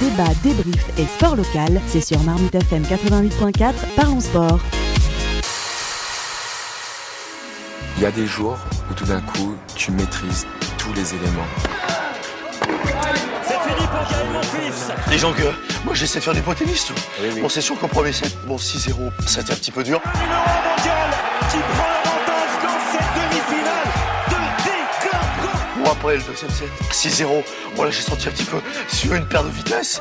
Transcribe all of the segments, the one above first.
Débat, débrief et sport local, c'est sur Marmite FM 88.4, parlons sport. Il y a des jours où tout d'un coup, tu maîtrises tous les éléments. C'est fini pour Gaël, mon fils Les gens que moi j'essaie de faire du pot tennis. Bon, c'est sûr qu'au premier set, bon 6-0, ça a été un petit peu dur. Numéro 1 mondial qui prend après le deuxième set, 6-0, voilà, j'ai senti un petit peu sur une paire de vitesse.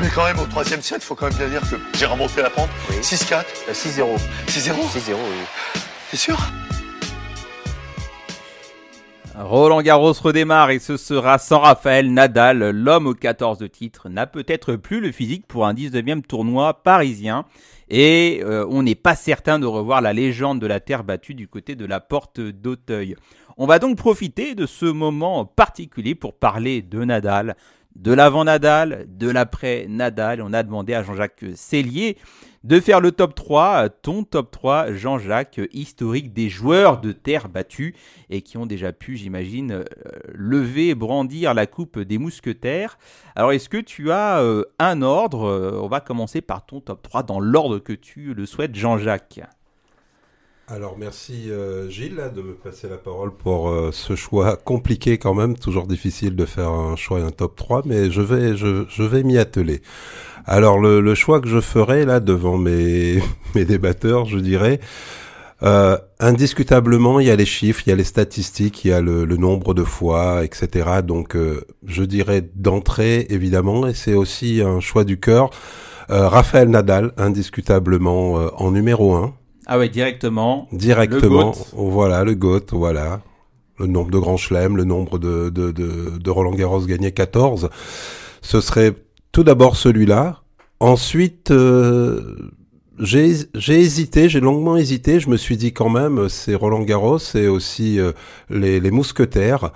Mais quand même, au troisième set, faut quand même bien dire que j'ai remonté la pente. 6-4, 6-0. 6-0. 6-0, oui. T'es sûr? Roland Garros redémarre et ce sera sans Raphaël Nadal. L'homme aux 14 titres n'a peut-être plus le physique pour un 19e tournoi parisien. Et euh, on n'est pas certain de revoir la légende de la terre battue du côté de la porte d'Auteuil. On va donc profiter de ce moment particulier pour parler de Nadal, de l'avant Nadal, de l'après Nadal. On a demandé à Jean-Jacques Cellier de faire le top 3, ton top 3, Jean-Jacques, historique des joueurs de terre battue et qui ont déjà pu, j'imagine, euh, lever, brandir la coupe des mousquetaires. Alors, est-ce que tu as euh, un ordre? Euh, On va commencer par ton top 3 dans l'ordre que tu le souhaites, Jean-Jacques. Alors merci euh, Gilles de me passer la parole pour euh, ce choix compliqué quand même, toujours difficile de faire un choix et un top 3, mais je vais, je, vais m'y atteler. Alors le, choix que je ferai là devant mes, mes débatteurs, je dirais, euh, indiscutablement, il y a les chiffres, il y a les statistiques, il y a le, le nombre de fois, etc. Donc je dirais d'entrée évidemment, et c'est aussi un choix du cœur. Raphaël Nadal, indiscutablement en numéro 1. Ah ouais, directement. Directement, Le GOAT. voilà, le GOAT, voilà. Le nombre de grands chelems, le nombre de, de, de, de Roland Garros gagnés, 14. Ce serait tout d'abord celui-là. Ensuite, euh, j'ai j'ai hésité, j'ai longuement hésité. Je me suis dit quand même, c'est Roland Garros et aussi euh, les, les mousquetaires.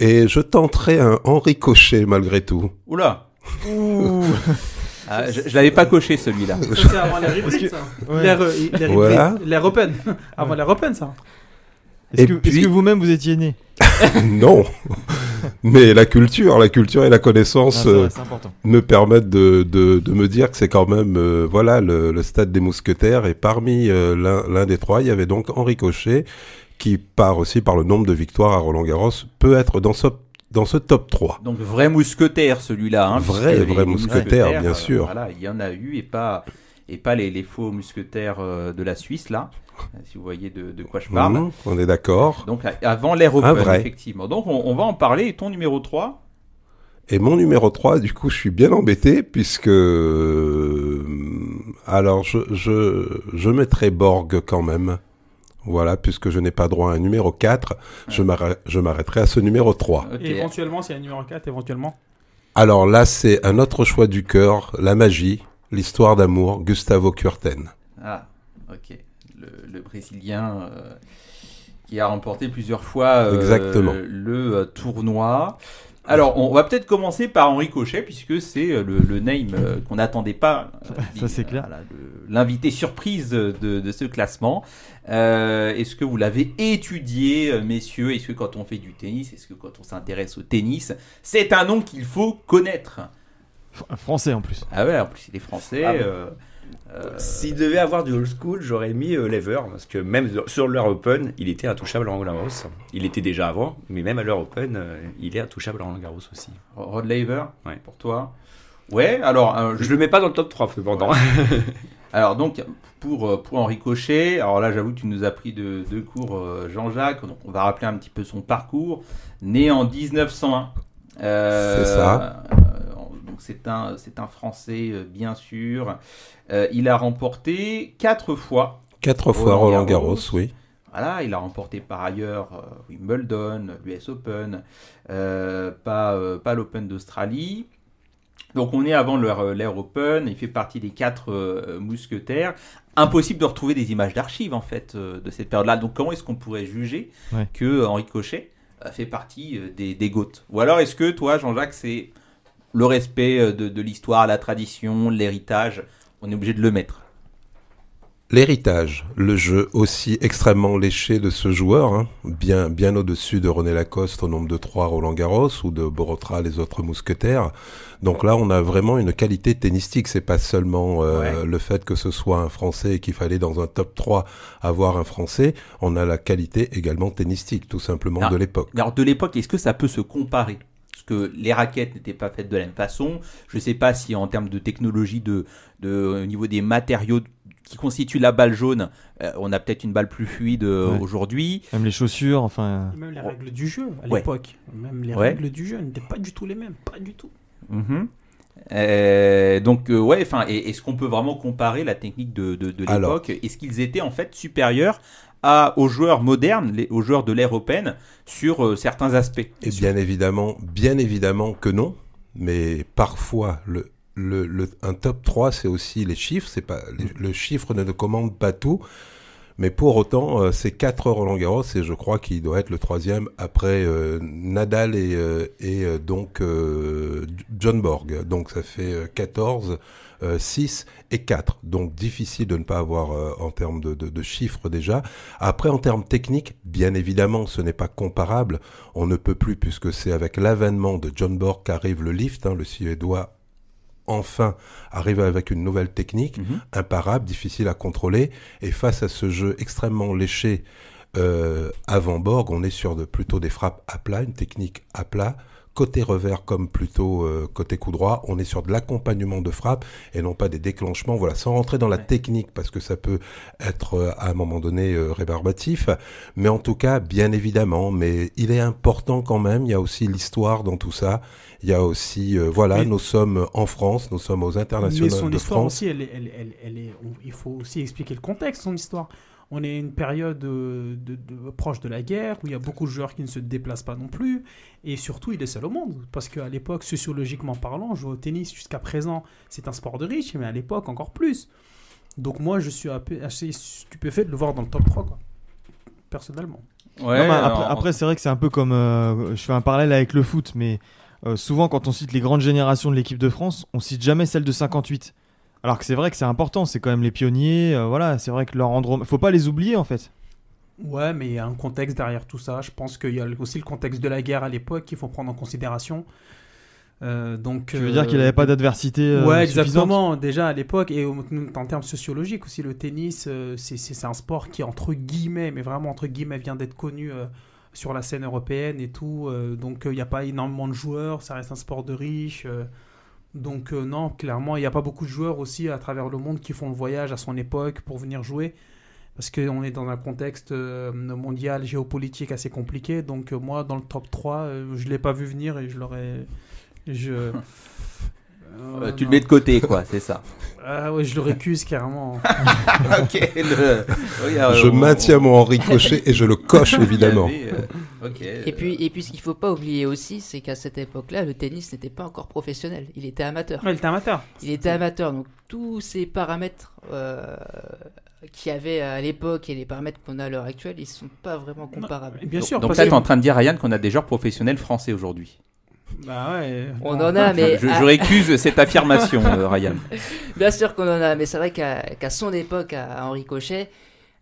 Et je tenterai un Henri Cochet malgré tout. Oula Ah, Je, je l'avais pas coché celui-là. C'est avant ça. Ouais. Euh, Voilà. l'ère open. Avant l'ère open, ça. Est-ce Et que, est-ce puis- que vous-même vous étiez né non, mais la culture, la culture et la connaissance. Vrai, euh, C'est important. me permettent de, de, de me dire que c'est quand même euh, voilà le, le stade des mousquetaires et parmi euh, l'un l'un des trois il y avait donc Henri Cochet qui part aussi par le nombre de victoires à Roland Garros peut être dans ce dans ce top 3 Donc vrai mousquetaire celui-là. Hein, Vrai, les- vrai les mousquetaire, bien euh, sûr. Voilà, il y en a eu et pas et pas les, les faux mousquetaires euh, de la Suisse là. Si vous voyez de, de quoi je parle. Mhm, on est d'accord Donc avant l'ère open, vrai. effectivement. Donc on, on va en parler. Et ton numéro 3 et mon numéro 3 du coup je suis bien embêté puisque euh, alors je, je, je mettrai Borg quand même voilà puisque je n'ai pas droit à un numéro 4 je m'arrê- je m'arrêterai à ce numéro 3 Ok. Et éventuellement, s'il y a un numéro 4, éventuellement. Alors là, c'est un autre choix du cœur, la magie, l'histoire d'amour, Gustavo Kuerten. Ah, ok. Le, le Brésilien euh, qui a remporté plusieurs fois euh, Exactement. le euh, tournoi. Alors, on va peut-être commencer par Henri Cochet, puisque c'est euh, le, le name euh, qu'on n'attendait pas. euh, Ça, c'est clair. L'invité surprise de, de ce classement. Euh, est-ce que vous l'avez étudié, messieurs? Est-ce que quand on fait du tennis, est-ce que quand on s'intéresse au tennis, c'est un nom qu'il faut connaître? F- Français en plus. Ah ouais, en plus il est français. Ah bon euh, euh, S'il devait avoir du old school, j'aurais mis euh, Lever, parce que même sur l'heure open, il était intouchable à Roland Garros. Il était déjà avant, mais même à l'heure open, euh, il est intouchable à Roland Garros aussi. Rod Laver, Ouais. pour toi? Ouais, alors, euh, Je le mets pas dans le top 3, cependant. alors donc pour, pour Henri Cochet, alors là j'avoue que tu nous as pris de, de cours euh, Jean-Jacques, donc on va rappeler un petit peu son parcours. Né en 1901. Euh, C'est ça. Donc c'est un, c'est un Français euh, bien sûr. Euh, il a remporté quatre fois Quatre fois Roland Garros. Oui. Voilà, il a remporté par ailleurs euh, Wimbledon, l'US Open, euh, pas, euh, pas l'Open d'Australie. Donc on est avant l'ère Open, il fait partie des quatre euh, mousquetaires. Impossible de retrouver des images d'archives en fait euh, de cette période-là. Donc comment est-ce qu'on pourrait juger Ouais. que Henri Cochet fait partie euh, des, des GOAT Ou alors est-ce que toi, Jean-Jacques, c'est le respect euh, de, de l'histoire, la tradition, l'héritage On est obligé de le mettre. L'héritage, le jeu aussi extrêmement léché de ce joueur, hein, bien, bien au-dessus de René Lacoste au nombre de 3 Roland Garros ou de Borotra les autres mousquetaires. Donc là, on a vraiment une qualité tennistique. C'est pas seulement euh, le fait que ce soit un Français et qu'il fallait dans un top 3 avoir un Français. On a la qualité également tennistique, tout simplement Ah. de l'époque. Alors de l'époque, est-ce que ça peut se comparer? Que les raquettes n'étaient pas faites de la même façon. Je ne sais pas si en termes de technologie, de, de, au niveau des matériaux qui constituent la balle jaune, euh, on a peut-être une balle plus fluide euh, Ouais. aujourd'hui. Même les chaussures, enfin. Même les règles du jeu à Ouais. l'époque. Même les Ouais. règles du jeu n'étaient pas du tout les mêmes. Pas du tout. Mhm. Euh, donc euh, ouais, enfin, est-ce qu'on peut vraiment comparer la technique de, de, de l'époque Est-ce qu'ils étaient en fait supérieurs à, aux joueurs modernes, les- aux joueurs de l'ère européenne sur euh, certains aspects Et bien évidemment, bien évidemment que non, mais parfois le, le, le- un top 3 c'est aussi les chiffres, c'est pas les- le chiffre ne commande pas tout, mais pour autant euh, c'est 4 Roland Garros et je crois qu'il doit être le troisième après euh, Nadal et, euh, et donc John Borg, donc ça fait euh, 14. Euh, 6 et 4, donc difficile de ne pas avoir euh, en termes de, de- de chiffres déjà. Après, en termes techniques, bien évidemment, ce n'est pas comparable. On ne peut plus, puisque c'est avec l'avènement de John Borg qu'arrive le lift, hein, le Suédois enfin arrive avec une nouvelle technique, Mhm. imparable, difficile à contrôler, et face à ce jeu extrêmement léché euh, avant Borg, on est sur de, plutôt des frappes à plat, une technique à plat, côté revers comme plutôt euh, côté coup droit, on est sur de l'accompagnement de frappe et non pas des déclenchements, voilà, sans rentrer dans la Ouais. technique parce que ça peut être euh, à un moment donné euh, rébarbatif, mais en tout cas, bien évidemment, mais il est important quand même, il y a aussi l'histoire dans tout ça, il y a aussi, euh, voilà, Mais- nous sommes en France, nous sommes aux Mais internationales son de histoire France. aussi, elle elle, elle, est, il faut aussi expliquer le contexte de son histoire. On est une période euh, de, de- proche de la guerre où il y a beaucoup de joueurs qui ne se déplacent pas non plus. Et surtout, il est seul au monde. Parce qu'à l'époque, sociologiquement parlant, jouer au tennis jusqu'à présent, c'est un sport de riche, mais à l'époque, encore plus. Donc moi, je suis assez stupéfait de le voir dans le top 3, quoi. personnellement. Ouais, Non, mais après, alors, après, c'est vrai que c'est un peu comme. euh, je fais un parallèle avec le foot, mais euh, souvent, quand on cite les grandes générations de l'équipe de France, on cite jamais celle de 58. Alors que c'est vrai que c'est important, c'est quand même les pionniers. euh, voilà, c'est vrai que leur rendre. Faut pas les oublier en fait. Ouais, mais il y a un contexte derrière tout ça. Je pense qu'il y a aussi le contexte de la guerre à l'époque qu'il faut prendre en considération. Euh, donc, Tu veux dire qu'il n'avait pas d'adversité euh, ouais, exactement. Déjà à l'époque, et en termes sociologiques aussi, le tennis, euh, c'est- un sport qui, entre guillemets, mais vraiment entre guillemets, vient d'être connu euh, sur la scène européenne et tout. euh, donc, euh, il n'y a pas énormément de joueurs, ça reste un sport de riches. Donc, euh, non, clairement, il n'y a pas beaucoup de joueurs aussi à travers le monde qui font le voyage à son époque pour venir jouer. Parce qu'on est dans un contexte euh, mondial, géopolitique assez compliqué. Donc, euh, moi, dans le top 3, euh, je ne l'ai pas vu venir et je l'aurais. Euh, Euh, tu le mets de côté, quoi, c'est ça. Ah ouais, je le récuse carrément. ok, le- oui, alors, Je on- maintiens mon Henri Cochet et je le coche évidemment. Euh, ok. Et puis, et puis ce qu'il faut pas oublier aussi, c'est qu'à cette époque-là, le tennis n'était pas encore professionnel. Il était amateur. Ouais, il était amateur. Il était amateur, donc tous ces paramètres euh, qu'il y avait à l'époque et les paramètres qu'on a à l'heure actuelle, ils sont pas vraiment comparables. Bien Donc- sûr. Donc parce là, que- tu es en train de dire, Ryan, qu'on a des joueurs professionnels français aujourd'hui. Bah ouais. On bon. en a, mais Je, récuse cette affirmation, euh, Ryan. bien sûr qu'on en a, mais c'est vrai qu'à son époque, à Henri Cochet,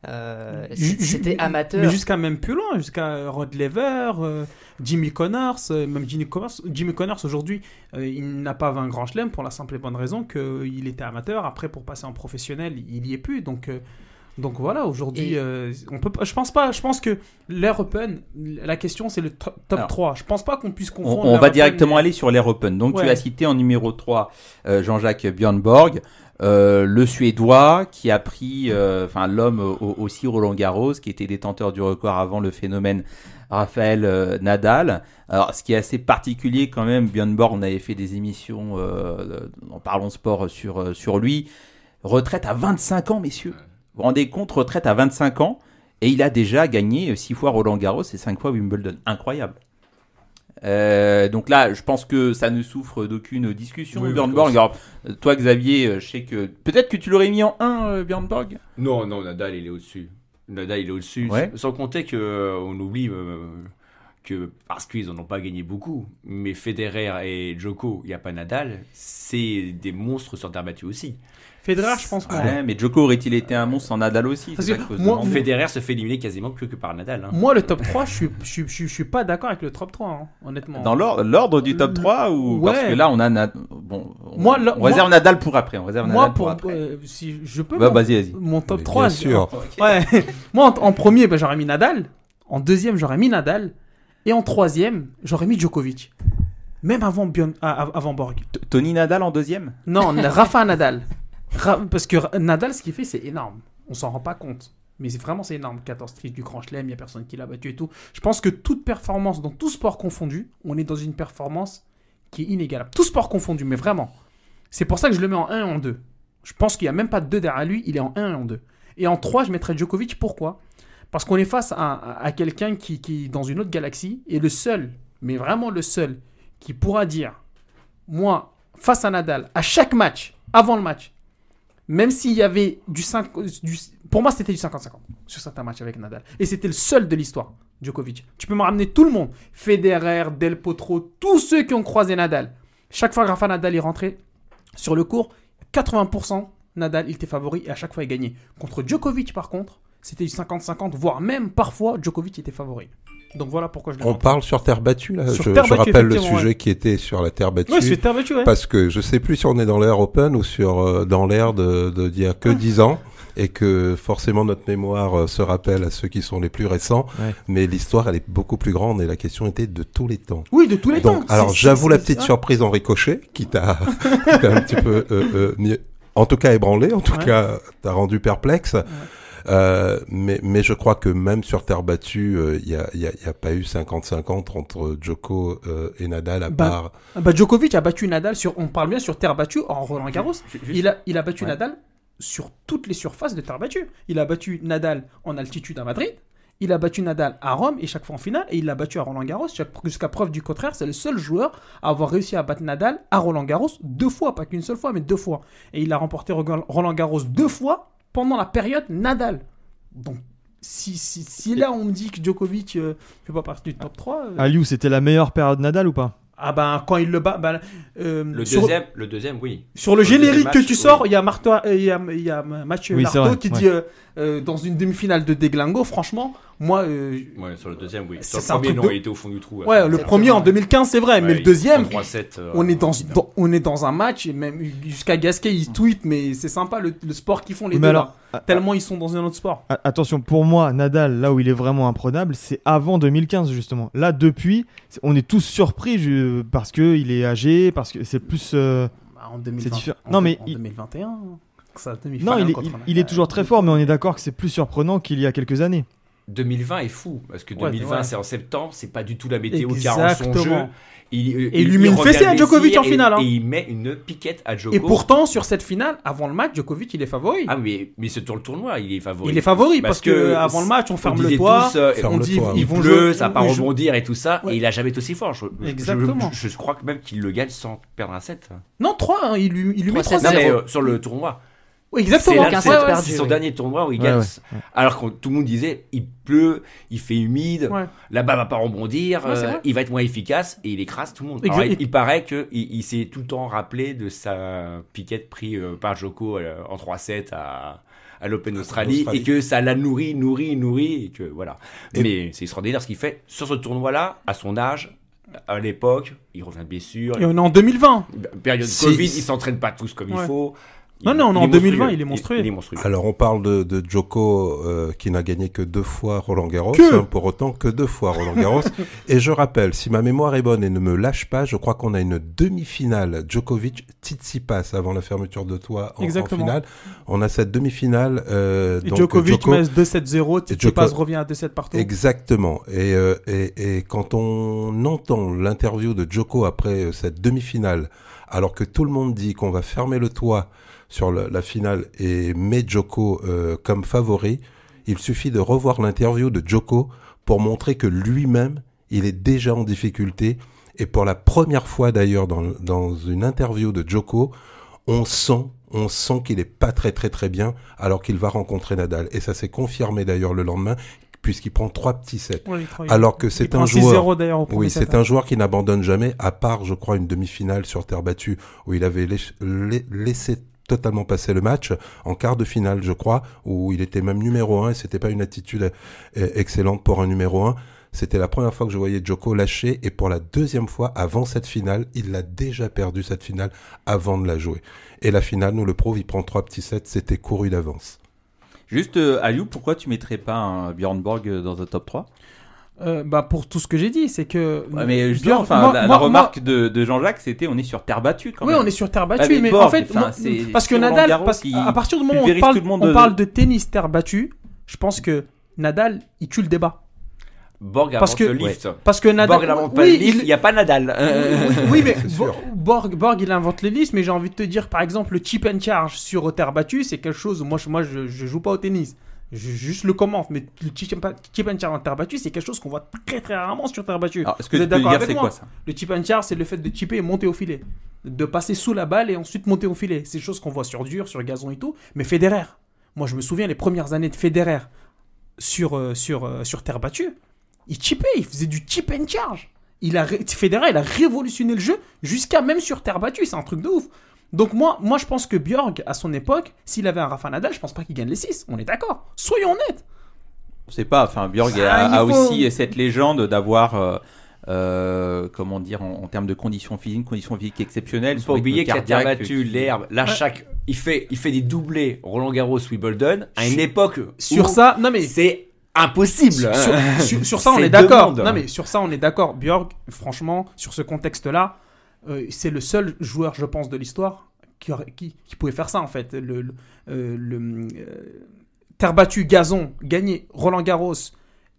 euh, c'était amateur. Mais jusqu'à même plus loin, jusqu'à Rod Lever, euh, Jimmy Connors, euh, même Jimmy Connors, Jimmy Connors aujourd'hui, euh, il n'a pas 20 grands chelems pour la simple et bonne raison qu'il était amateur. Après, pour passer en professionnel, il y est plus. Donc, euh, donc voilà, aujourd'hui, Et- euh, on peut, pas- je pense pas. Je pense que l'Air Open, la question c'est le top, top Alors, 3. Je pense pas qu'on puisse On, confondre. on va Open directement et- aller sur l'Air Open. Donc tu as cité en numéro 3 euh, Jean-Jacques Björn Borg, euh, le Suédois qui a pris, euh, enfin l'homme au- aussi Roland Garros, qui était détenteur du record avant le phénomène Raphaël euh, Nadal. Alors ce qui est assez particulier quand même, Björn Borg, on avait fait des émissions euh, en parlons sport sur, sur lui. Retraite à 25 ans, messieurs. Vous rendez compte, retraite à 25 ans, et il a déjà gagné 6 fois Roland Garros et 5 fois Wimbledon. Incroyable. Euh, donc là, je pense que ça ne souffre d'aucune discussion. Oui, Björn Borg, alors, euh, toi Xavier, euh, je sais que peut-être que tu l'aurais mis en 1, Björn Borg? Non, non, Nadal, il est au-dessus. Nadal, il est au-dessus. Ouais. Sans compter qu'on oublie euh, que parce qu'ils en ont pas gagné beaucoup, mais Federer et Djoko, il n'y a pas Nadal, c'est des monstres sur terre battue aussi. Federer, je pense pas. Ouais, mais Djoko aurait-il été un monstre sans Nadal aussi? Parce que moi-. Federer se fait éliminer quasiment que, que par Nadal. hein. Moi, le top 3, je suis, je, suis- je suis- je suis pas d'accord avec le top 3, hein, honnêtement. Dans l'ordre du top 3 ou Ouais. parce que là on a Na- bon on, Moi, le- on réserve moi- Nadal pour après on réserve Moi, Nadal pour, pour, après. euh, si je peux. Bah, mon- vas-y, vas-y. Mon top Mais 3. bien sûr. Ouais. Moi, en, en premier, bah, j'aurais mis Nadal. En deuxième, j'aurais mis Nadal. Et en troisième, j'aurais mis Djokovic. Même avant, Bion- ah, av- avant Borg. T- Tony Nadal en deuxième? Non, Rafa Nadal. Ra- parce que Nadal, ce qu'il fait, c'est énorme. On s'en rend pas compte. Mais c'est vraiment, c'est énorme. 14 triches du Grand Chelem, il n'y a personne qui l'a battu et tout. Je pense que toute performance, dans tout sport confondu, on est dans une performance qui est inégalable. Tout sport confondu, mais vraiment. C'est pour ça que je le mets en 1 et en 2. Je pense qu'il n'y a même pas de 2 derrière lui, il est en 1 et en 2. Et en 3, je mettrais Djokovic. Pourquoi? Parce qu'on est face à, quelqu'un qui, est dans une autre galaxie, et le seul, mais vraiment le seul, qui pourra dire moi, face à Nadal, à chaque match, avant le match, même s'il y avait du 5, du, pour moi c'était du 50-50 sur certains matchs avec Nadal. Et c'était le seul de l'histoire, Djokovic. Tu peux me ramener tout le monde, Federer, Del Potro, tous ceux qui ont croisé Nadal. Chaque fois que Rafa Nadal est rentré sur le court, 80% Nadal il était favori et à chaque fois il gagnait. Contre Djokovic par contre, c'était du 50-50, voire même parfois Djokovic était favori. Donc voilà pourquoi je On parle sur terre battue là. Sur je terre je battue, rappelle le sujet ouais. qui était sur la terre battue. Ouais, sur terre battue, ouais. Parce que je sais plus si on est dans l'ère open ou sur euh, dans l'ère de d'il y a que 10 ans et que forcément notre mémoire euh, se rappelle à ceux qui sont les plus récents. Ouais. Mais l'histoire elle est beaucoup plus grande et la question était de tous les temps. Oui, de tous les Donc, temps. alors j'avoue la petite surprise en ricochet qui t'a un petit peu euh, en tout cas ébranlé, en tout cas t'a rendu perplexe. Euh, mais, mais je crois que même sur terre battue, il n'y a, y a, y a pas eu 50-50 entre Djoko euh, et Nadal à Bah, part. Ah Bah, Djokovic a battu Nadal sur. On parle bien sur terre battue en Roland Garros. Il a, il a battu Ouais. Nadal sur toutes les surfaces de terre battue. Il a battu Nadal en altitude à Madrid. Il a battu Nadal à Rome et chaque fois en finale. Et il l'a battu à Roland Garros. Jusqu'à preuve du contraire, c'est le seul joueur à avoir réussi à battre Nadal à Roland Garros deux fois. Pas qu'une seule fois, mais deux fois. Et il a remporté Roland Garros deux fois pendant la période Nadal. Donc, si, si, si là on me dit que Djokovic ne fait pas partie du top 3. euh, Aliou, c'était la meilleure période Nadal ou pas? Ah ben quand il le bat, ben, euh, Le sur, deuxième, le deuxième, oui. sur le Sur le générique que match, tu sors, il y a Marto, euh, il y a, il y a Mathieu Oui, vrai, qui ouais. dit euh, euh, dans une demi-finale de Deglingo, franchement, moi, euh, Ouais, sur le deuxième, oui. C'est Sur le premier, non, de- il était au fond du trou. ouais, le premier en 2015 c'est vrai, mais le deuxième, 3-7. euh, on est dans, dans- on est dans un match et même jusqu'à Gasquet il tweet, mais c'est sympa le, le sport qu'ils font les Mais deux alors, là. A- tellement ils sont dans un autre sport. attention, pour moi, Nadal, là où il est vraiment imprenable, c'est avant 2015 justement. Là, depuis, on est tous surpris je- parce que il est âgé, parce que c'est plus. euh, Bah, en 2020, différent. en Non, mais en il- 2021. Ça, Non, est, il est toujours très fort, mais on est d'accord que c'est plus surprenant qu'il y a quelques années. 2020 est fou parce que Ouais, 2020 ouais. c'est en septembre, c'est pas du tout la météo qui arrange son jeu. Il, euh, Et il lui met une fessée à Djokovic en finale, Et, hein. et il met une piquette à Djoko. Et pourtant sur cette finale, avant le match, Djokovic il est favori. Ah mais mais c'est sur le tournoi, il est favori. Il est favori parce, que, avant le match, on ferme le toit, tous, euh, on le dit toit, il vont pleut, jouer, ça va pas oui, rebondir et tout ça, Ouais. et il a jamais été aussi fort. Je, Exactement. Je, je crois que même qu'il le gagne sans perdre un set. Non, 3, il lui, il lui met 3-7. 3 Non mais euh, sur le tournoi. Oui, exactement. C'est son dernier tournoi où il Ouais, gagne. ouais. Alors que tout le monde disait, il pleut, il fait humide, Ouais. la balle va pas rebondir, euh, il va être moins efficace et il écrase tout le monde. Alors, il, il paraît que il, il s'est tout le temps rappelé de sa piquette prise euh, par Joko euh, en 3-7 à, à l'Open Australie, Australie. et que ça l'a nourri, nourri, nourri et que voilà. Et- Mais c'est extraordinaire ce qu'il fait sur ce tournoi-là, à son âge. À l'époque, il revient de blessure. Et on est en 2020. Période Si- Covid, ils s'entraînent pas tous comme Ouais. il faut. Non, non, on est en 2020, il est monstrueux. Il, est monstrueux. Alors on parle de, de Djoko euh, qui n'a gagné que deux fois Roland Garros, Que hein, pour autant que deux fois Roland Garros. et je rappelle, si ma mémoire est bonne et ne me lâche pas, je crois qu'on a une demi-finale Djokovic Tsitsipas avant la fermeture de toit en, en Exactement. finale. On a cette demi-finale. Euh, Et donc, Djokovic Djoko- met 2-7-0, Tsitsipas Djoko- revient à 2-7 partout. Exactement. Et, euh, et, et quand on entend l'interview de Djoko après euh, cette demi-finale, alors que tout le monde dit qu'on va fermer le toit sur la finale et met Djoko euh, comme favori, il suffit de revoir l'interview de Djoko pour montrer que lui-même, il est déjà en difficulté. Et pour la première fois d'ailleurs dans, dans une interview de Djoko, on sent, on sent qu'il est pas très très très bien alors qu'il va rencontrer Nadal. Et ça s'est confirmé d'ailleurs le lendemain puisqu'il prend trois petits sets. Ouais, il prend- Alors que c'est un 6-0 joueur. Oui, c'est un joueur qui n'abandonne jamais, à part, je crois, une demi-finale sur terre battue où il avait laiss- la- laissé totalement passer le match en quart de finale, je crois, où il était même numéro un et c'était pas une attitude euh, excellente pour un numéro un. C'était la première fois que je voyais Djoko lâcher et pour la deuxième fois avant cette finale, il l'a déjà perdu cette finale avant de la jouer. Et la finale, nous le prouve, il prend trois petits sets, c'était couru d'avance. Juste, euh, Aliou, pourquoi tu mettrais pas un Björn Borg euh, dans un top 3 Euh, bah pour tout ce que j'ai dit, c'est que. Ouais, mais justement, Björn- enfin, moi- la, la moi- remarque de, de Jean-Jacques, c'était on est sur terre battue quand Oui, même. on est sur terre battue, Ah, mais mais, Borg, en fait, enfin, parce que Nadal, parce à partir du moment où on parle, tout le monde on de- parle de tennis terre battue, je pense que Nadal, il tue le débat. Borg Parce invente que, le lift. parce que Nadal, Borg n'invente pas oui, le lift, il- n'y a pas Nadal. Euh, Oui, oui, mais. Borg, Borg, il invente les listes, mais j'ai envie de te dire, par exemple, le chip and charge sur terre battue, c'est quelque chose. Moi, je, moi, je, je joue pas au tennis. Juste le commente, mais le chip and, charge en terre battue, c'est quelque chose qu'on voit très très rarement sur terre battue. Alors, est-ce que Vous êtes d'accord avec moi quoi ça? Le chip and charge, c'est le fait de chipper et monter au filet. De passer sous la balle et ensuite monter au filet. C'est des choses qu'on voit sur dur, sur gazon et tout. Mais Federer, moi je me souviens les premières années de Federer sur, euh, sur, euh, sur terre battue, il chippait, il faisait du chip and charge. Il a, Federer, il a révolutionné le jeu jusqu'à même sur terre battue. C'est un truc de ouf. Donc moi, moi je pense que Björk, à son époque, s'il avait un Rafa Nadal, je pense pas qu'il gagne les 6. On est d'accord. Soyons honnêtes. Je sais pas, enfin, Björg a, Ah, a faut- aussi cette légende d'avoir, euh, euh, comment dire, en, en termes de conditions physiques, conditions physiques exceptionnelles. Il faut oublier que la terre cardiaque battue, qui- l'herbe, là, chaque, il fait, il fait des doublés Roland Garros, Wimbledon, à une époque Sur où ça, non mais c'est impossible. sur, sur- sur ça, on C'est est d'accord. Non, mais sur ça, on est d'accord. Björk, franchement, sur ce contexte-là, euh, c'est le seul joueur, je pense, de l'histoire qui, aurait- qui, qui pouvait faire ça, en fait. Le, le, euh, le, euh, terre battue, gazon, gagner Roland Garros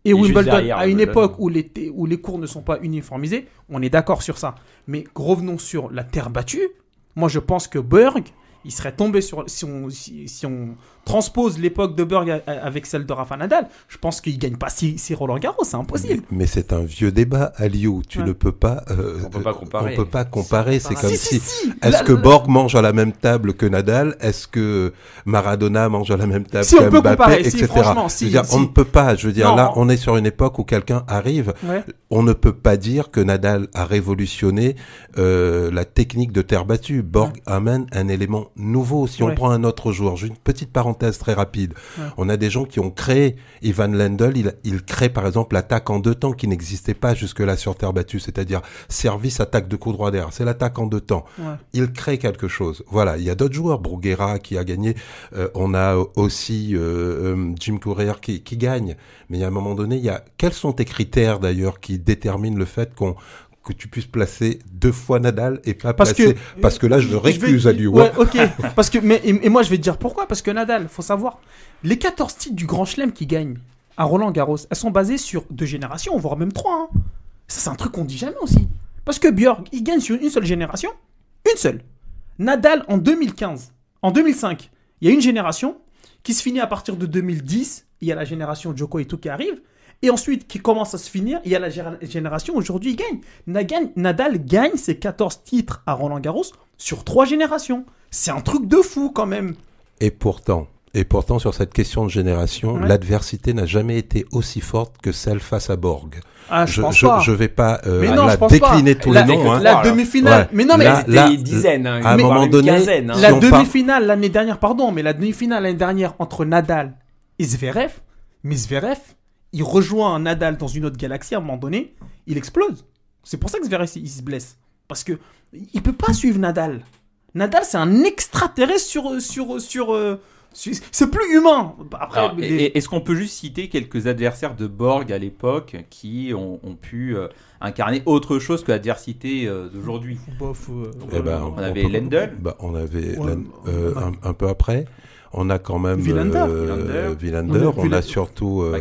et, Wimbledon derrière, à une Wimbledon. époque où les, où les cours ne sont pas uniformisés, on est d'accord sur ça. Mais revenons sur la terre battue. Moi, je pense que Berg, il serait tombé sur. Si on, si, si on transpose l'époque de Berg avec celle de Rafa Nadal, je pense qu'il gagne pas si, si Roland Garros, c'est impossible. mais c'est un vieux débat, Aliou. Tu Ouais. ne peux pas. euh, On peut pas comparer. On peut pas comparer. C'est comme Si, si. si, si. Est-ce que Borg mange à la même table que Nadal? Est-ce que Maradona mange à la même table Si, on que peut Mbappé, comparer, si, etc. franchement, Je si, veux dire, si. On ne peut pas. Je veux dire, Non, là, on- on est sur une époque où quelqu'un arrive. Ouais. On ne peut pas dire que Nadal a révolutionné euh, la technique de terre battue. Borg amène un élément nouveau. Si Ouais. on prend un autre joueur, j'ai une petite parenthèse très rapide. Ouais. On a des gens qui ont créé Ivan Lendl. Il, il crée par exemple l'attaque en deux temps qui n'existait pas jusque-là sur terre battue, c'est-à-dire service, attaque de coup droit d'air. C'est l'attaque en deux temps. Ouais. Il crée quelque chose. Voilà, il y a d'autres joueurs. Bruguera qui a gagné. Euh, on a aussi euh, euh, Jim Courier qui, qui gagne. Mais a un moment donné, il y a quels sont tes critères d'ailleurs qui déterminent le fait qu'on que tu puisses placer deux fois Nadal et pas Parce placer que- parce que là je le vais- récuse à lui Ouais, ok. Parce que, mais, et, et moi, je vais te dire pourquoi. Parce que Nadal, faut savoir, les 14 titres du Grand Chelem qui gagnent à Roland Garros, elles sont basées sur deux générations, voire même trois. hein. Ça, c'est un truc qu'on dit jamais aussi. Parce que Björk, il gagne sur une seule génération. Une seule. Nadal, en 2015, en 2005, il y a une génération qui se finit à partir de 2010. Il y a la génération Djoko et tout qui arrive. Et ensuite, qui commence à se finir, il y a la génération, aujourd'hui, il gagne. Nadal gagne ses 14 titres à Roland Garros sur trois générations. C'est un truc de fou quand même. Et pourtant, et pourtant sur cette question de génération, Ouais. l'adversité n'a jamais été aussi forte que celle face à Borg. Ah, je, je, pense je, pas. je vais pas euh, mais non, là, je pense décliner pas. tous les noms. hein. La demi-finale. Ouais. Mais non, mais Là, C'était là, une dizaine. hein, à un moment donné, quinzaine, hein. si la demi-finale l'année dernière, pardon, mais la demi-finale l'année dernière entre Nadal et Zverev, mais Zverev, il rejoint Nadal dans une autre galaxie à un moment donné, il explose. C'est pour ça que Zverev il se blesse. Parce que il peut pas suivre Nadal. Nadal, c'est un extraterrestre sur. sur, sur, euh, sur- c'est plus humain. Après, Alors, les- et- et- Est-ce qu'on peut juste citer quelques adversaires de Borg à l'époque qui ont, ont pu euh, incarner autre chose que l'adversité euh, d'aujourd'hui? Bof, euh, Eh ben, On avait Lendl. bah, on avait Ouais, Len- euh, un peu après. On a quand même Villander. euh, Villander. Villander. On a surtout euh.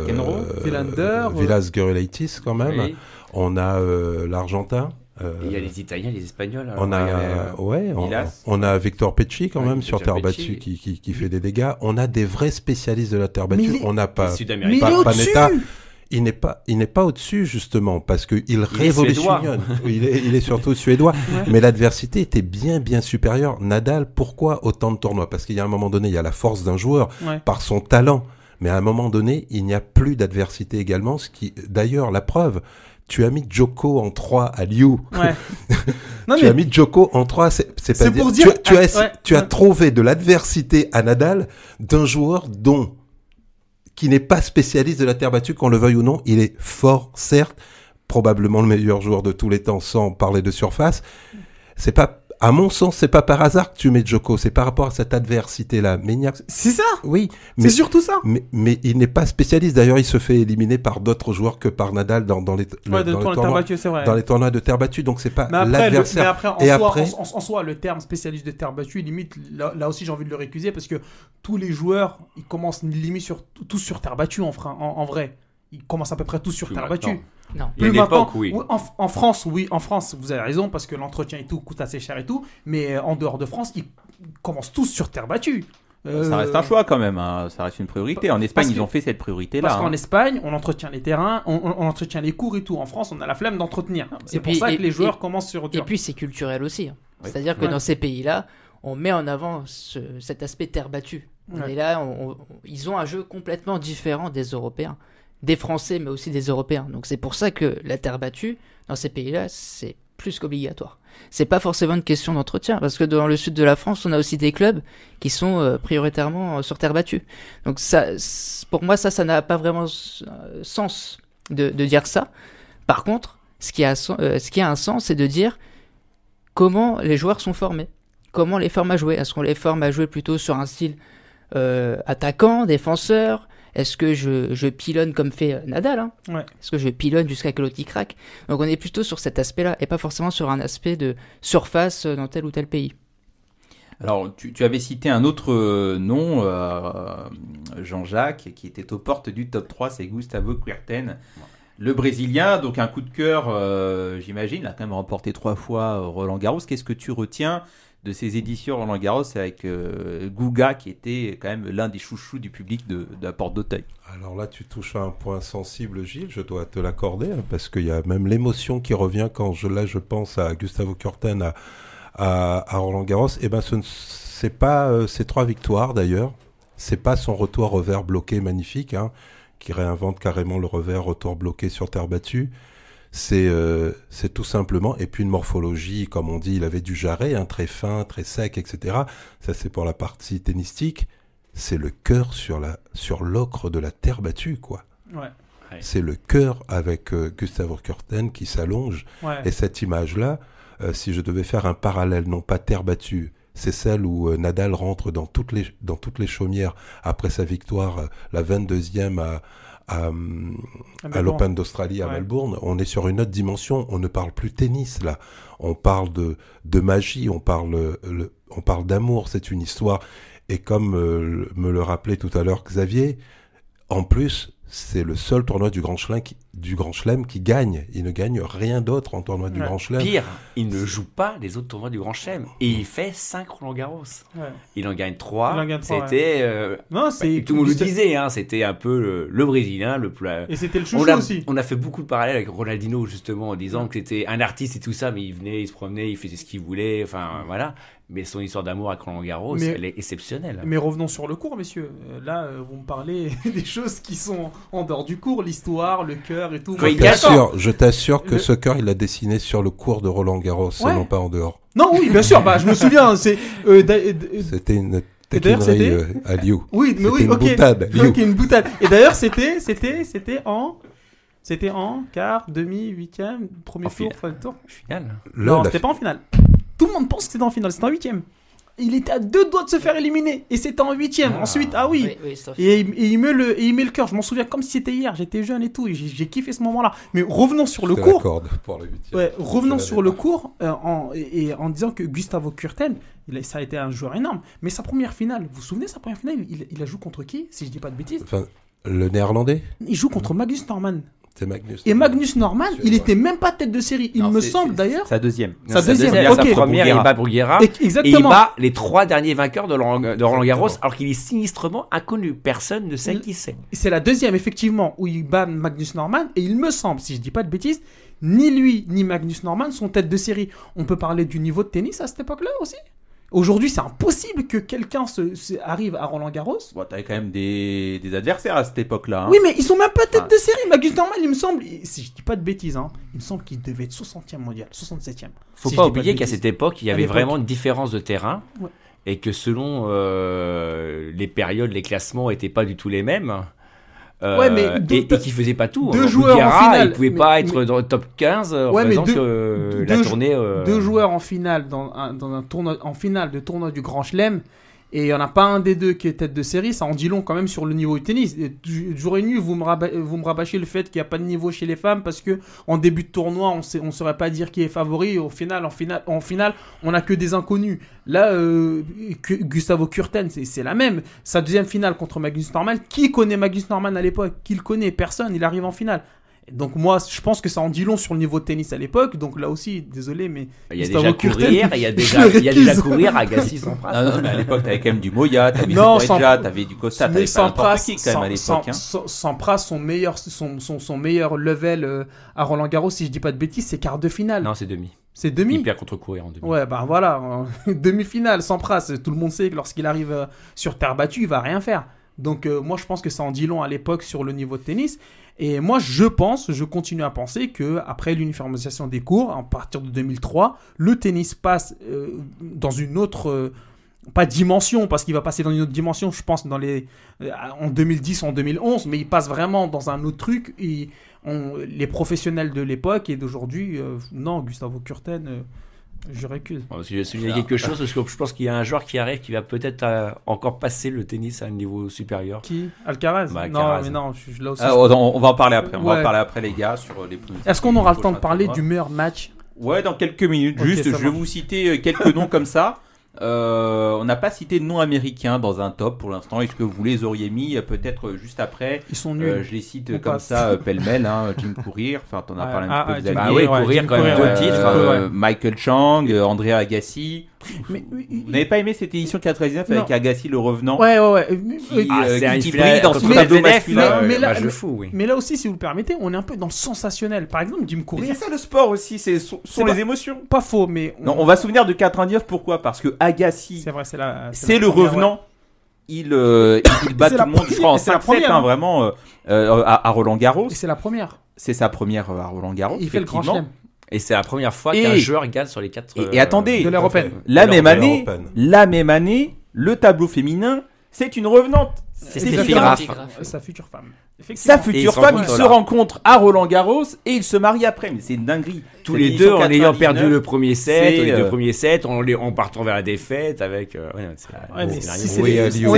Villander, euh, Villas Gurulaitis quand même. Oui. On a euh, l'Argentin. euh, Il y a les Italiens, les Espagnols. alors, on a, euh, ouais, on, a Victor Pecci quand Ouais, même sur terre Pecci. battue qui, qui, qui fait des dégâts. On a des vrais spécialistes de la terre battue. On n'a pas. pas-. Panetta. Il n'est pas, il n'est pas au-dessus justement parce que il révolutionne. il, est, il est surtout suédois. Mais l'adversité était bien, bien supérieure. Nadal, pourquoi autant de tournois? Parce qu'il y a un moment donné, il y a la force d'un joueur Ouais. par son talent. Mais à un moment donné, il n'y a plus d'adversité également. Ce qui, d'ailleurs, la preuve, tu as mis Joko en 3 à Liu. Ouais. Non, tu mais- as mis Joko en 3, c'est pas dire, pour dire- tu as, ah, ouais. tu as trouvé de l'adversité à Nadal d'un joueur dont qui n'est pas spécialiste de la terre battue, qu'on le veuille ou non, il est fort, certes, probablement le meilleur joueur de tous les temps sans parler de surface. C'est pas, à mon sens, c'est pas par hasard que tu mets Joko, c'est par rapport à cette adversité-là. C'est ça oui, C'est surtout ça mais, mais il n'est pas spécialiste. D'ailleurs, il se fait éliminer par d'autres joueurs que par Nadal dans, dans les, le- Ouais, de dans les tournois, battue, vrai. dans les tournois de terre battue. Donc c'est pas Mais après, le- mais l'adversaire. après, en, Et soi, après- en, en- en soi, le terme spécialiste de terre battue, limite, là, là aussi j'ai envie de le récuser parce que tous les joueurs, ils commencent limite sur, tous sur terre battue en vrai. Ils commencent à peu près tous sur Plus terre battue. Non. Il y a une maintenant, époque, oui. En, en France, oui, en France, vous avez raison parce que l'entretien et tout coûte assez cher et tout. Mais euh, en dehors de France, ils commencent tous sur terre battue. Euh, Ça reste un choix quand même, hein. ça reste une priorité. En Espagne, ils ont fait cette priorité-là. Parce qu'en hein. Espagne, on entretient les terrains, on, on- on entretient les cours et tout. En France, on a la flemme d'entretenir. C'est Et pour puis- ça et- que les joueurs et- commencent sur Et dur. puis c'est culturel aussi. hein. Oui. C'est-à-dire que Ouais. dans ces pays-là, on met en avant ce- cet aspect terre battue. On Ouais. est là, on- on- ils ont un jeu complètement différent des Européens, des Français, mais aussi des Européens. Donc c'est pour ça que la terre battue, dans ces pays-là, c'est plus qu'obligatoire. C'est pas forcément une question d'entretien, parce que dans le sud de la France, on a aussi des clubs qui sont euh, prioritairement euh, sur terre battue. Donc ça, pour moi, ça, ça n'a pas vraiment euh, sens de, dire ça. Par contre, ce qui a, ce qui a un sens, c'est de dire comment les joueurs sont formés. Comment les forme à jouer Est-ce qu'on les forme à jouer plutôt sur un style attaquant, défenseur Est-ce que je, je pilonne comme fait euh, Nadal hein? Ouais. Est-ce que je pilonne jusqu'à que l'autre y craque? Donc on est plutôt sur cet aspect-là et pas forcément sur un aspect de surface euh, dans tel ou tel pays. Alors, tu, tu avais cité un autre euh, nom, euh, Jean-Jacques, qui était aux portes du top 3, c'est Gustavo Kuerten, le Brésilien. Donc, un coup de cœur, euh, j'imagine. Il a quand même remporté trois fois Roland Garros. Qu'est-ce que tu retiens de ces éditions Roland Garros avec euh, Guga, qui était quand même l'un des chouchous du public de, la Porte d'Auteuil Alors là, tu touches à un point sensible, Gilles, je dois te l'accorder, hein, parce qu'il y a même l'émotion qui revient quand je, là, je pense à Gustavo Kurten, à, à, Roland Garros. Et ben, ce ne c'est pas euh, ces trois victoires d'ailleurs, c'est pas son retour revers bloqué magnifique, hein, qui réinvente carrément le revers retour bloqué sur terre battue. C'est euh, tout simplement, et puis une morphologie, comme on dit, il avait du jarret, hein, très fin, très sec, etc. Ça, c'est pour la partie tennistique. C'est le cœur sur la sur l'ocre de la terre battue, quoi. Ouais. C'est le cœur avec euh, Gustavo Kurten qui s'allonge. Ouais. Et cette image-là, euh, si je devais faire un parallèle, non pas terre battue, c'est celle où euh, Nadal rentre dans toutes les dans toutes les chaumières après sa victoire, la 22e à à, À à Melbourne. l'Open d'Australie à Ouais. Melbourne, on est sur une autre dimension. On ne parle plus tennis là. On parle de, de magie, on parle, euh, le- on parle d'amour. C'est une histoire. Et comme euh, me le rappelait tout à l'heure Xavier, en plus, c'est le seul tournoi du Grand Chelem qui, du Grand Chelem qui gagne. Il ne gagne rien d'autre en tournoi du. Grand Chelem. Pire, il ne joue pas les autres tournois du Grand Chelem. Et il fait 5 Roland Garros. Ouais. Il en gagne Il 3. en gagne trois, C'était. euh, Non, c'est. bah, tout le monde le disait, hein, c'était un peu le, le Brésilien, le plat. Et c'était le chouchou On a, aussi. on a fait beaucoup de parallèles avec Ronaldinho, justement, en disant que c'était un artiste et tout ça, mais il venait, il se promenait, il faisait ce qu'il voulait, enfin voilà. Mais son histoire d'amour avec Roland Garros, Mais- elle est exceptionnelle. Mais revenons sur le cours, messieurs. Euh, Là, euh, vous me parlez des choses qui sont en dehors du cours, l'histoire, le cœur et tout. Je. Sûr, je t'assure que Le- ce cœur, il l'a dessiné sur le cours de Roland Garros, et Ouais. non pas en dehors. Non, oui, bien sûr. Bah, je me souviens. C'est. euh, euh, C'était une Et d'ailleurs, c'était- euh, à Liu. Oui, mais oui, une ok. boutade, Liu. Ok, une boutade. Et d'ailleurs, c'était, c'était, c'était en, c'était en quart, demi, huitième, premier En tour, finale. fin de tour. Final. Là, non, c'était pas en finale. Tout le monde pense que c'était en finale. C'était en huitième. Il était à deux doigts de se faire éliminer et c'était en huitième. Ensuite, ah oui. Et, il- et il met le, et il met le cœur. Je m'en souviens comme si c'était hier. J'étais jeune et tout. Et j'ai, j'ai kiffé ce moment-là. Mais revenons sur le cours. pour le huitième. Ouais, revenons sur le cours euh, en, et, et en disant que Gustavo Kurten, il a- ça a été un joueur énorme. Mais sa première finale, vous vous souvenez, sa première finale, il, il a joué contre qui Si je dis pas de bêtises? Enfin, le néerlandais, Il joue contre Magnus Norman. C'est Magnus. Et Magnus Norman, il était même pas tête de série. Il Non, me semble d'ailleurs. Sa deuxième. Sa Sa deuxième, sa première, il bat Bruguera. Et- Et il bat les trois derniers vainqueurs de Roland, de Roland Garros, alors qu'il est sinistrement inconnu. Personne ne sait qui c'est. C'est la deuxième, effectivement, où il bat Magnus Norman. Et il me semble, si je dis pas de bêtises, ni lui ni Magnus Norman sont tête de série. On peut parler du niveau de tennis à cette époque-là aussi? Aujourd'hui, c'est impossible que quelqu'un se, se- arrive à Roland Garros. Bon, t'avais quand même des, des adversaires à cette époque-là. hein. Oui, mais ils sont même pas tête Ah. de série. Magus Normal, il me semble, si je dis pas de bêtises, hein, il me semble qu'il devait être 60e mondial, 67e. Faut Si pas je dis de oublier qu'à bêtises. cette époque, il y À avait l'époque. vraiment une différence de terrain Ouais. et que selon euh, les périodes, les classements n'étaient pas du tout les mêmes. Euh, Ouais, mais deux- et, et qui faisait pas tout. deux hein. joueurs en finale, il pouvait mais- pas être mais- dans le top 15 en Ouais, faisant deux- que deux- la tournée. euh, Deux joueurs en finale dans un, dans un tournoi, en finale de tournoi du Grand Chelem. Et il n'y en a pas un des deux qui est tête de série, ça en dit long quand même sur le niveau du tennis. Et Jour et vous me, vous rabâchez le fait qu'il n'y a pas de niveau chez les femmes parce que en début de tournoi, on ne saurait pas dire qui est favori. Au final, en finale, en finale on n'a que des inconnus. Là, euh, Gustavo Kurten, c'est la même. Sa deuxième finale contre Magnus Norman, qui connaît Magnus Norman à l'époque? Qui le connaît? Personne, il arrive en finale. Donc moi, je pense que ça en dit long sur le niveau de tennis à l'époque. Donc là aussi, désolé, mais Il y a déjà courir, il y a déjà, il y a déjà courir à Gassi sans Non, non, mais à l'époque, t'avais quand même du Moya, t'avais du Non, t'avais du Costa, t'avais pas n'importe Sampras, qui quand même à l'époque. hein. Sampras, son meilleur, son, son, son meilleur level euh, à Roland Garros, si je dis pas de bêtises, c'est quart de finale. Non, c'est demi. C'est demi. Il perd contre courir en demi. Ouais, bah voilà, demi-finale, Sampras, tout le monde sait que lorsqu'il arrive euh, sur terre battue, il va rien faire. Donc euh, moi je pense que ça en dit long à l'époque sur le niveau de tennis. Et moi je pense, je continue à penser que après l'uniformisation des cours, à partir de 2003, le tennis passe euh, dans une autre euh, pas dimension parce qu'il va passer dans une autre dimension, je pense dans les en 2010 en 2011, mais il passe vraiment dans un autre truc. Et les professionnels de l'époque et d'aujourd'hui, non, Gustavo Kurten, je récuse. Bon, parce que j'ai souligné quelque chose, parce que je pense qu'il y a un joueur qui arrive qui va peut-être euh, encore passer le tennis à un niveau supérieur. Qui? Alcaraz? Bah, Non, mais non, je- je- là aussi. Ah, je- on, on va en parler après. On va Ouais. en parler après, les gars, sur les plus. Est-ce qu'on aura le temps de parler du meilleur match? Ouais, dans quelques minutes. Juste, je vais vous citer euh, quelques noms comme ça. Euh, on n'a pas cité de noms américains dans un top pour l'instant. Est-ce que vous les auriez mis euh, peut-être euh, juste après Ils sont nuls. Euh, Je les cite On comme passe. ça, euh, pêle-mêle. Hein, Jim Courier, enfin t'en as Ouais, parlé un ah, petit ah, peu. Jim. Ah ouais, ouais, courir Jim quand même Courier, deux ouais. titres. Michael Chang, Andrea Agassi. Mais- mais- Vous n'avez pas aimé cette édition 99 Non. avec Agassi le revenant Ouais, ouais, ouais. qui, Ah, euh, c'est un qui brille dans son mais- tableau masculin mais là- mais- fou, oui. Mais là aussi, si vous le permettez, on est un peu dans le sensationnel. Par exemple, Jim Mais Courier, c'est ça le sport aussi, c'est sont, C'est sont pas- les émotions. pas faux, mais Non, on va se souvenir de 99, pourquoi? Parce que Agassi, c'est vrai, c'est la. c'est la le première, revenant. Il, euh, bat tout le monde, je crois, en première- c'est la 5-7, première, hein, hein. vraiment, euh, euh, à, à Roland Garros. Et c'est la première. C'est sa première euh, à Roland Garros. Il fait le grand chelem. Et c'est la première fois Et- qu'un joueur gagne sur les quatre. Et- et attendez, De l'européenne. La même année, la même année, le tableau féminin, c'est une revenante. C'est. Graf. Sa future femme. Sa future femme, ils se rencontrent à Roland Garros et ils se marient après. Mais c'est une dinguerie. Tous les deux en ayant 99, perdu le premier set, les deux euh, premiers sets, en, partant vers la défaite avec. euh, c'est-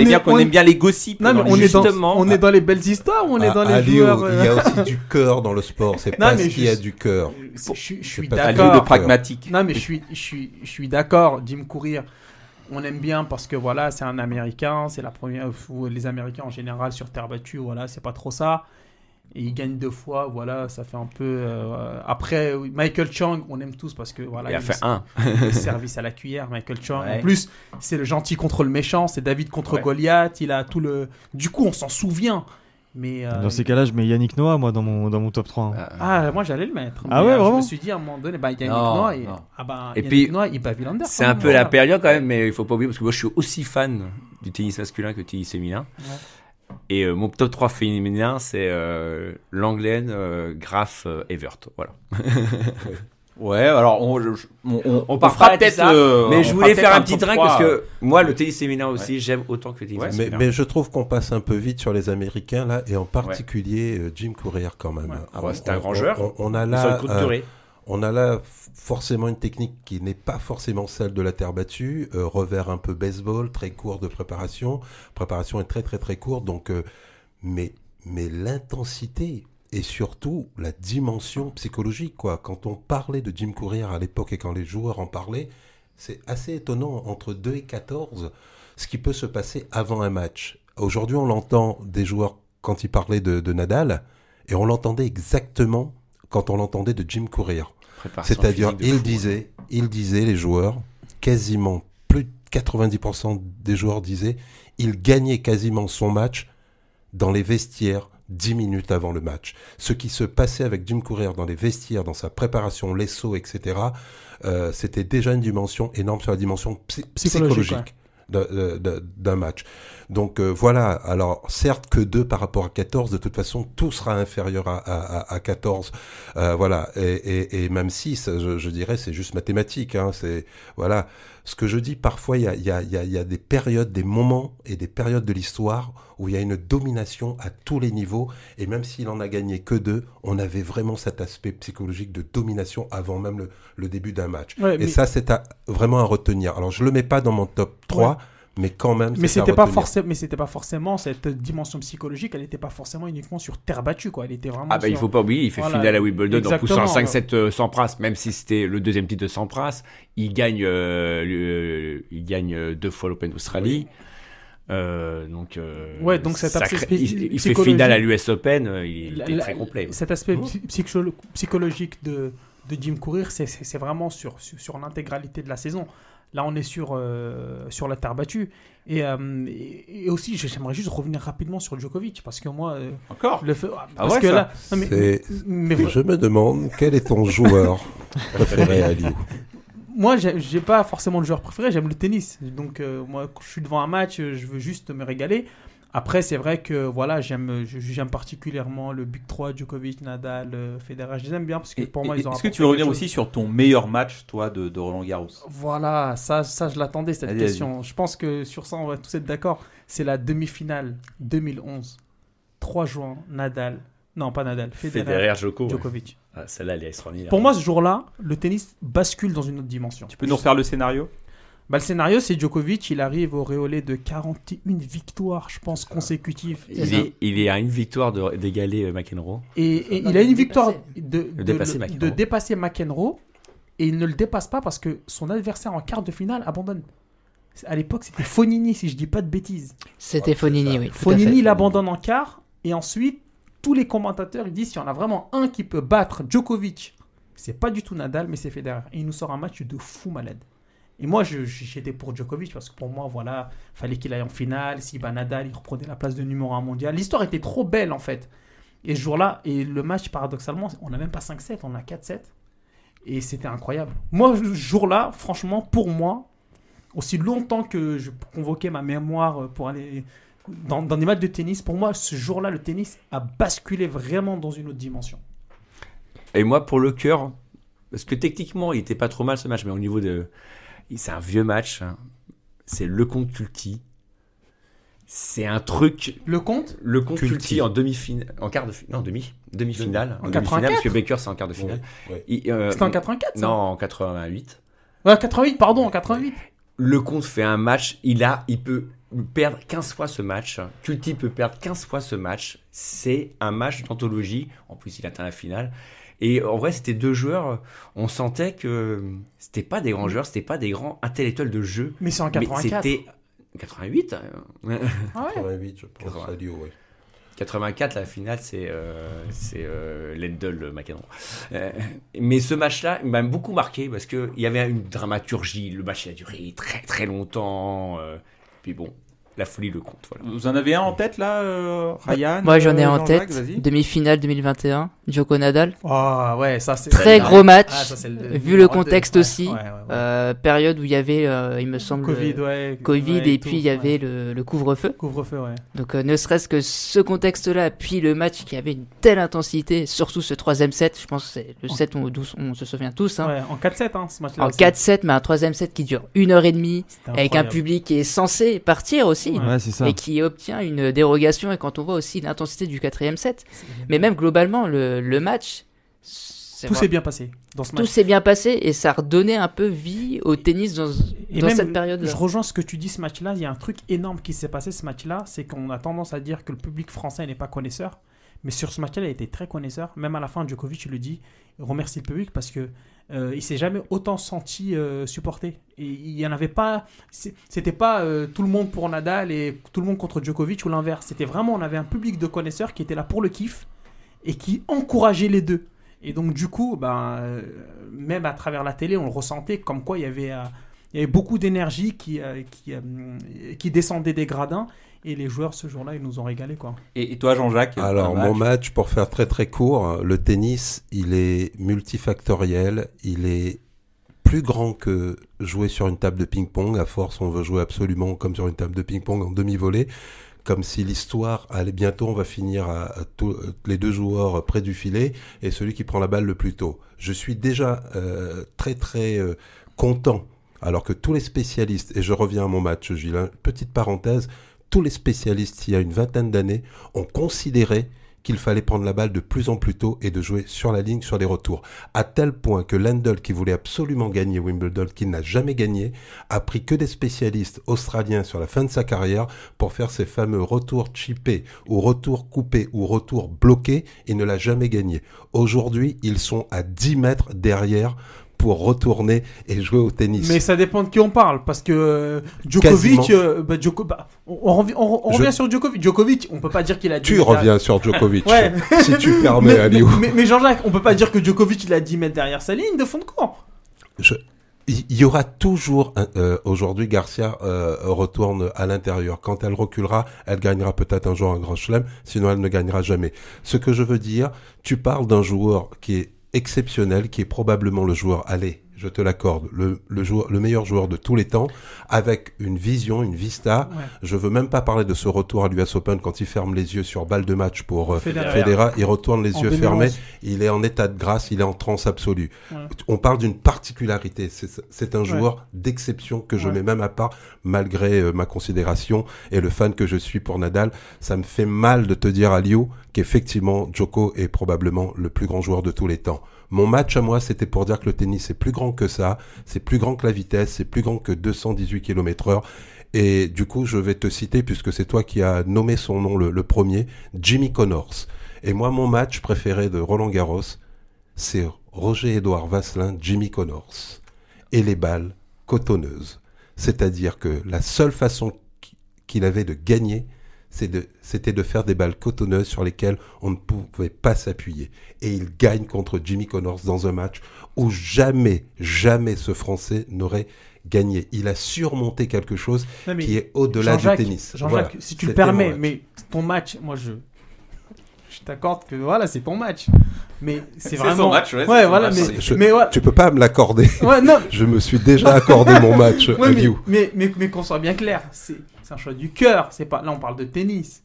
bien qu'on on- aime bien les gossips. Non, mais dans on est, dans, Justement. on est dans les belles histoires ou on est À- dans les joueurs. euh, il y a aussi du cœur dans le sport. C'est pas ce qu'il y a du cœur. Je, suis d'accord. de pragmatique. Non, mais je suis, je suis, je suis d'accord. Jim Courier, on aime bien parce que voilà, c'est un Américain. C'est la première. fois- Les Américains en général sur terre battue, voilà, c'est pas trop ça. Et il gagne deux fois, voilà, ça fait un peu. euh, Après, Michael Chang, on aime tous parce que voilà, Il a fait un. le service à la cuillère, Michael Chang. Ouais. En plus, c'est le gentil contre le méchant, c'est David contre Ouais. Goliath. Il a tout le. Du coup, on s'en souvient. Mais euh, Dans ces cas-là, je mets Yannick Noah, moi, dans mon, dans mon top 3. hein. ah, moi j'allais le mettre. Ah Mais, ouais, euh, Je vraiment me suis dit à un moment donné, bah, Yannick Non, Noah, il... non. Ah bah, Et Yannick puis, Noah, il bat Villander. C'est un peu la période quand même, mais il faut pas oublier parce que moi je suis aussi fan du tennis masculin que du tennis féminin. Et euh, mon top 3 féminin, c'est euh, Langlaine, euh, Graf, euh, Evert. Voilà. Ouais, alors on, je- on, on, On peut-être. euh, mais on je voulais faire un petit train 3, parce que moi, le tennis féminin aussi, j'aime autant que le tennis Ouais. Mais, je trouve qu'on passe un peu vite sur les Américains là, et en particulier euh, Jim Courier quand même. Ouais. Ah ouais, c'est un grand joueur. On, on a là, euh, on a là forcément une technique qui n'est pas forcément celle de la terre battue, euh, revers un peu baseball, très court de préparation, préparation est très très très courte, donc euh, mais mais l'intensité et surtout la dimension psychologique quoi. Quand on parlait de Jim Courier à l'époque et quand les joueurs en parlaient, c'est assez étonnant entre 2 et 14 ce qui peut se passer avant un match. Aujourd'hui, on l'entend des joueurs quand ils parlaient de, de Nadal et on l'entendait exactement quand on l'entendait de Jim Courier. C'est-à-dire, il hein. disait, il disait, les joueurs, quasiment plus de 90% des joueurs disaient, il gagnait quasiment son match dans les vestiaires, dix minutes avant le match. Ce qui se passait avec Jim Courier dans les vestiaires, dans sa préparation, les sauts, etc., euh, c'était déjà une dimension énorme sur la dimension psy- Psychologique, psychologique d'un- match. Donc euh, voilà, alors certes que 2 par rapport à 14, de toute façon tout sera inférieur à, à, à- à 14. Euh, voilà, et, et, et même 6, je, je dirais, c'est juste mathématique. Hein, c'est voilà. Ce que je dis, parfois, il y a, il y, a, il y, a, il y a des périodes, des moments et des périodes de l'histoire où il y a une domination à tous les niveaux. Et même s'il en a gagné que deux, on avait vraiment cet aspect psychologique de domination avant même le, le début d'un match. Ouais, et mais- ça, c'est vraiment à retenir. Alors, je le mets pas dans mon top 3, Ouais. Mais quand même, Mais c'était pas forcément, mais c'était pas forcément cette dimension psychologique. Elle n'était pas forcément uniquement sur terre battue, quoi. Elle était vraiment. Ah bah il faut pas oublier, il fait Voilà, finale à Wimbledon en poussant exactement, 5-7 euh, Sampras, même si c'était le deuxième titre de Sampras, il gagne, euh, il gagne euh, deux fois l'Open d'Australie. Euh, donc, euh, Ouais, donc cet sacré- aspect il, il fait psychologique- finale à l'US Open, il La- était la- très complet. Cet aspect psycholo- psychologique de, de Jim Courier, c'est- vraiment sur, sur, sur l'intégralité de la saison. Là, on est sur, euh, sur la terre battue. Et, euh, et, et aussi, j'aimerais juste revenir rapidement sur Djokovic, parce que moi... euh, Encore le fait, Ah parce ouais, que ça là... non, mais- C'est- mais- Je me demande quel est ton joueur préféré à Liu. Moi, j'ai pas forcément le joueur préféré, j'aime le tennis. Donc, euh, moi, quand je suis devant un match, je veux juste me régaler. Après, c'est vrai que voilà, j'aime je- j'aime particulièrement le Big 3, Djokovic, Nadal, euh, Federer. Je les aime bien parce que pour et- moi, ils ont Est-ce que tu veux revenir aussi sur ton meilleur match, toi, de, de Roland Garros? Voilà, ça, ça je l'attendais cette question. Je pense que sur ça, on va tous être d'accord. C'est la demi-finale 2011. 3 juin, Nadal. Non, pas Nadal, Federer, ouais. Djokovic. Ah, Celle-là, elle est extraordinaire. Pour moi, ce jour-là, le tennis bascule dans une autre dimension. Tu peux nous refaire le scénario? Bah, le scénario, c'est Djokovic, il arrive au réolé de 41 victoires, je pense, consécutives. il est, il est à une victoire de- d'égaler euh, McEnroe. Et, et Non, il a une victoire de, De dépasser McEnroe. de dépasser McEnroe, et il ne le dépasse pas parce que son adversaire en quart de finale abandonne. À l'époque, c'était Fonini, si je dis pas de bêtises. C'était Fonini, oui. Fonini l'abandonne en quart, et ensuite, tous les commentateurs ils disent s'il y en a vraiment un qui peut battre Djokovic, c'est pas du tout Nadal, mais c'est Federer. Et il nous sort un match de fou malade. Et moi, j'étais pour Djokovic parce que pour moi, voilà, fallait qu'il aille en finale. Si Nadal, il reprenait la place de numéro 1 mondial. L'histoire était trop belle en fait. Et ce jour-là, et le match, paradoxalement, on n'a même pas 5-7, on a 4-7. Et c'était incroyable. Moi, ce jour-là, franchement, pour moi, aussi longtemps que je convoquais ma mémoire pour aller dans, dans des matchs de tennis, pour moi, ce jour-là, le tennis a basculé vraiment dans une autre dimension. Et moi, pour le cœur, parce que techniquement, il était pas trop mal ce match, mais au niveau de. C'est un vieux match. hein. C'est le compte Culti. C'est un truc. Le compte Le compte Culti. Culti en demi-finale. En quart de finale. Non, demi. Demi-finale. En En demi-finale, 84? parce que Baker, c'est en quart de finale. Ouais, ouais. Il, euh, C'était en 84 ça Non, en 88. Ouais, 88, pardon, en 88. Le compte fait un match. Il a, il peut perdre 15 fois ce match. Culti peut perdre 15 fois ce match. C'est un match d'anthologie. En plus, il atteint la finale. Et en vrai, c'était deux joueurs. On sentait que c'était pas des grands joueurs, c'était pas des grands intellectuels de jeu. Mais c'est en Mais 84. c'était 88. euh, Ah ouais 88, je pense, 80. à Liu, ouais. 84, la finale, c'est euh, c'est euh, Lendl McEnroe. Euh, mais ce match-là il m'a beaucoup marqué parce qu'il y avait une dramaturgie. Le match il a duré très très longtemps. euh, puis bon, la folie le compte. Voilà. Vous en avez un en tête là, euh, Ryan Moi, j'en ai euh, en tête. Demi-finale 2021, Djoko Nadal. Ah ouais, ça c'est. Très gros match, ah, ça, c'est le- vu le contexte Ouais, aussi. ouais, ouais, ouais. Euh, période où il y avait, euh, il me semble, Covid, le ouais. Covid ouais, et tout, puis il y avait ouais. le, le couvre-feu. Couvre-feu, ouais. Donc euh, ne serait-ce que ce contexte-là, puis le match qui avait une telle intensité, surtout ce troisième set, je pense que c'est le set où on, on se souvient tous. hein. Ouais, en 4-7, hein, ce match-là. En aussi. 4-7, mais un troisième set qui dure une heure et demie, avec un public qui est censé partir aussi, Ouais, c'est ça. et qui obtient une dérogation. Et quand on voit aussi l'intensité du quatrième set, mais même globalement, le, le match, c'est Tout vrai- s'est bien passé dans ce tout s'est bien passé et ça a redonné un peu vie au tennis dans, Et dans même, cette période-là. Je rejoins ce que tu dis ce match-là. Il y a un truc énorme qui s'est passé ce match-là. C'est qu'on a tendance à dire que le public français n'est pas connaisseur. Mais sur ce match-là, il a été très connaisseur. Même à la fin, Djokovic le dit. Remercie le public parce que euh, il s'est jamais autant senti euh, supporté. Et il y en avait pas. C'était pas euh, tout le monde pour Nadal et tout le monde contre Djokovic ou l'inverse. C'était vraiment, on avait un public de connaisseurs qui était là pour le kiff et qui encourageait les deux. Et donc, du coup, ben, euh, même à travers la télé, on le ressentait comme quoi il y avait, beaucoup d'énergie qui descendait des gradins. Et les joueurs ce jour-là, ils nous ont régalé quoi. Et, et toi, Jean-Jacques Alors, un mon match pour faire très très court, le tennis, il est multifactoriel, il est plus grand que jouer sur une table de ping-pong. À force, on veut jouer absolument comme sur une table de ping-pong en demi-volée. Comme si l'histoire allait bientôt, on va finir à, à tous- les deux joueurs près du filet et celui qui prend la balle le plus tôt. Je suis déjà euh, très très euh, content, alors que tous les spécialistes, et je reviens à mon match, Gilles, hein, petite parenthèse, tous les spécialistes, il y a une vingtaine d'années, ont considéré qu'il fallait prendre la balle de plus en plus tôt et de jouer sur la ligne sur les retours. À tel point que Lendl, qui voulait absolument gagner Wimbledon, qu'il n'a jamais gagné, a pris que des spécialistes australiens sur la fin de sa carrière pour faire ces fameux retours chippés ou retours coupés ou retours bloqués. Il ne l'a jamais gagné. Aujourd'hui, ils sont à 10 mètres derrière pour retourner et jouer au tennis. Mais ça dépend de qui on parle, parce que euh, Djokovic, euh, bah, Djoko- bah, on, on revi- on- on Je- revient sur Djokovic. Djokovic, on peut pas dire qu'il a 10 Tu reviens sur Djokovic, Ouais. si tu permets, mais, mais, mais Jean-Jacques, on peut pas dire que Djokovic il a 10 mètres derrière sa ligne de fond de cours. Je- Il y aura toujours, euh, aujourd'hui, Garcia euh, retourne à l'intérieur. Quand elle reculera, elle gagnera peut-être un jour un grand chelem, sinon elle ne gagnera jamais. Ce que je veux dire, tu parles d'un joueur qui est exceptionnel, qui est probablement le joueur, allez, je te l'accorde, le, le, joueur, le meilleur joueur de tous les temps, avec une vision, une vista. Ouais. Je veux même pas parler de ce retour à l'US Open quand il ferme les yeux sur balle de match pour euh, Federer. Il retourne les En yeux 2011. fermés. Il est en état de grâce, il est en transe absolue. Ouais. On parle d'une particularité. C'est un Ouais. joueur d'exception que je mets même à part, malgré euh, ma considération et le fan que je suis pour Nadal. Ça me fait mal de te dire, Aliou, qu'effectivement, Djoko est probablement le plus grand joueur de tous les temps. Mon match à moi, c'était pour dire que le tennis est plus grand que ça, c'est plus grand que la vitesse, c'est plus grand que 218 km heure. Et du coup, je vais te citer, puisque c'est toi qui as nommé son nom le, premier, Jimmy Connors. Et moi, mon match préféré de Roland Garros, c'est Roger-Édouard Vasselin, Jimmy Connors. Et les balles cotonneuses. C'est-à-dire que la seule façon qu- qu'il avait de gagner, de- c'était de, faire des balles cotonneuses sur lesquelles on ne pouvait pas s'appuyer. Et il gagne contre Jimmy Connors dans un match où jamais, jamais ce Français n'aurait gagné. Il a surmonté quelque chose Non, qui est au-delà du tennis. Jean-Jacques, Voilà. si tu le permets, mais ton match, moi je. Je t'accorde que voilà, c'est ton match. Mais c'est C'est vraiment. son match, ouais, son voilà, match. mais. Je- mais ouais. Tu peux pas me l'accorder. Ouais, non. Je me suis déjà accordé mon match, Ouais, mais, mais, mais, mais qu'on soit bien clair, c'est c'est un choix du cœur. C'est pas. Là, on parle de tennis.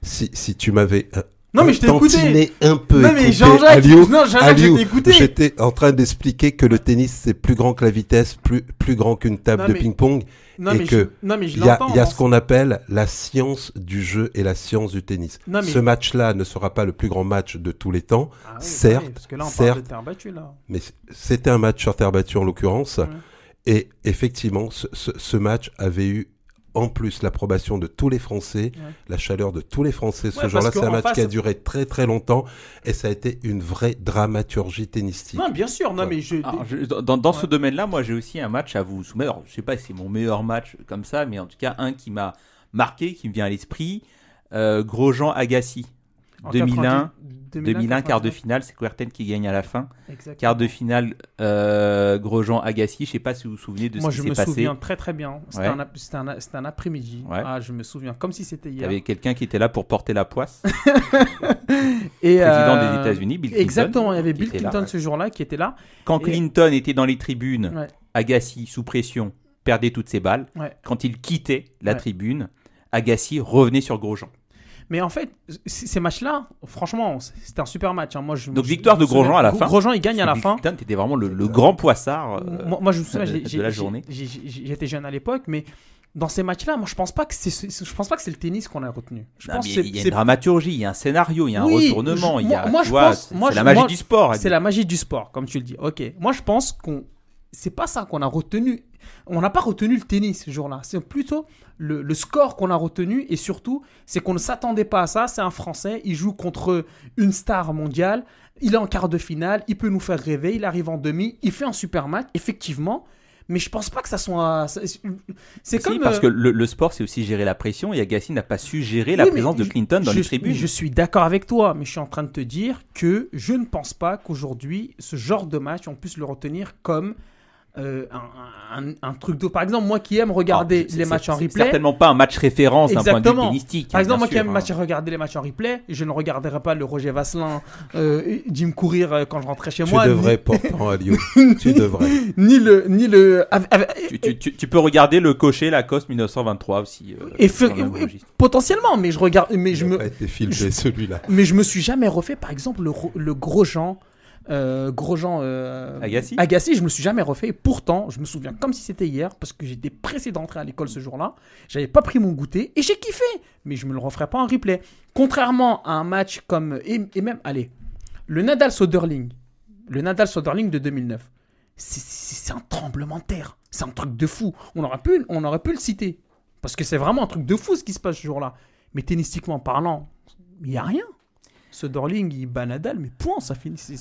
Si, si tu m'avais euh, Non, mais je t'ai écouté. un peu Non, mais Jean-Jacques, je j'étais en train d'expliquer que le tennis c'est plus grand que la vitesse, plus plus grand qu'une table Non, de ping-pong Non, et que il y a, y a ce qu'on appelle la science du jeu et la science du tennis. Non, mais- Ce match-là ne sera pas le plus grand match de tous les temps, Ah oui, certes, oui, parce que là, on parle certes, de terre battue, là. mais c'était un match sur terre battue en l'occurrence. Et effectivement, ce match avait eu en plus l'approbation de tous les Français, Ouais. la chaleur de tous les Français. Ce Ouais, jour-là, parce c'est un match face- qui a duré très très longtemps et ça a été une vraie dramaturgie tennistique. Non, bien sûr, non, mais je. Alors, je- dans dans ce domaine-là, moi j'ai aussi un match à vous soumettre. Alors, je sais pas si c'est mon meilleur match comme ça, mais en tout cas un qui m'a marqué, qui me vient à l'esprit. Euh, Grosjean Agassi. En 2001, 2001, 2001, quart de 99. finale, c'est Kuerten qui gagne à la fin. Exactement. Quart de finale, euh, Grosjean Agassi. Je sais pas si vous vous souvenez de Moi, ce je qui me s'est passé. souviens très très bien. C'était Ouais. un, après-midi. Ouais. Ah, je me souviens comme si c'était Il y hier. avait quelqu'un qui était là pour porter la poisse. Et, président euh, des États-Unis, Bill Clinton. Exactement, il y avait Bill là, Clinton ouais. ce jour-là qui était là. Quand Et- Clinton était dans les tribunes. Agassi, sous pression, perdait toutes ses balles. Quand il quittait la tribune, Agassi revenait sur Grosjean. Mais en fait, ces matchs-là, franchement, c'était un super match. hein. Moi, je, Donc je- victoire je de Grosjean à la fin. Grosjean, il gagne à la fin. Clinton était vraiment le, le grand poissard euh, moi, moi, je me souviens, de, la journée. j'étais jeune à l'époque, mais dans ces matchs-là, moi, je pense pas que c'est, c'est- je pense pas que c'est le tennis qu'on a retenu. Je Non, pense il y a une dramaturgie, il y a un scénario, il y a un Oui, retournement, je- il y a, moi- je vois, pense- c'est moi, c'est je- la magie moi, du sport. C'est la magie du sport, comme tu le dis. Ok. Moi, je pense qu'on. C'est pas ça qu'on a retenu. On n'a pas retenu le tennis ce jour-là. C'est plutôt le, le score qu'on a retenu et surtout, c'est qu'on ne s'attendait pas à ça. C'est un Français. Il joue contre une star mondiale. Il est en quart de finale. Il peut nous faire rêver. Il arrive en demi. Il fait un super match, effectivement. Mais je pense pas que ça soit. C'est Si, comme. parce euh, que le, le sport, c'est aussi gérer la pression et Agassi n'a pas su gérer la Oui, présence de Clinton dans je, les tribunes. Je suis d'accord avec toi, mais je suis en train de te dire que je ne pense pas qu'aujourd'hui, ce genre de match, on puisse le retenir comme euh, un, un- un truc de. Par exemple, moi qui aime regarder Ah, c'est- les matchs en c'est replay. certainement pas un match référence d'un point de vue tennistique, Par exemple, moi qui aime hein. match- regarder les matchs en replay, je ne regarderai pas le Roger Vasselin, euh, Jim courir euh, quand je rentrais chez Tu moi. devrais ni- pourtant à Lyon. Tu devrais. Ni le. Ni le Tu, tu- tu- tu peux regarder le cocher Lacoste 1923 aussi. euh, et fe- potentiellement, mais je regarde. Mais je me. celui-là. Mais je me suis jamais refait, par exemple, le, le Grosjean. Euh, Grosjean euh, Agassi Agassi, je me suis jamais refait. Pourtant, je me souviens comme si c'était hier, parce que j'étais pressé d'entrer à l'école ce jour-là. J'avais pas pris mon goûter et j'ai kiffé. Mais je me le referai pas en replay. Contrairement à un match comme. Et, et même, allez, le Nadal Soderling. Le Nadal Soderling de 2009. C'est- un tremblement de terre. C'est un truc de fou. On aurait pu, on aurait pu le citer. Parce que c'est vraiment un truc de fou ce qui se passe ce jour-là. Mais tennistiquement parlant, il n'y a rien. Ce Dorling, il bat Nadal, mais point, ça finit.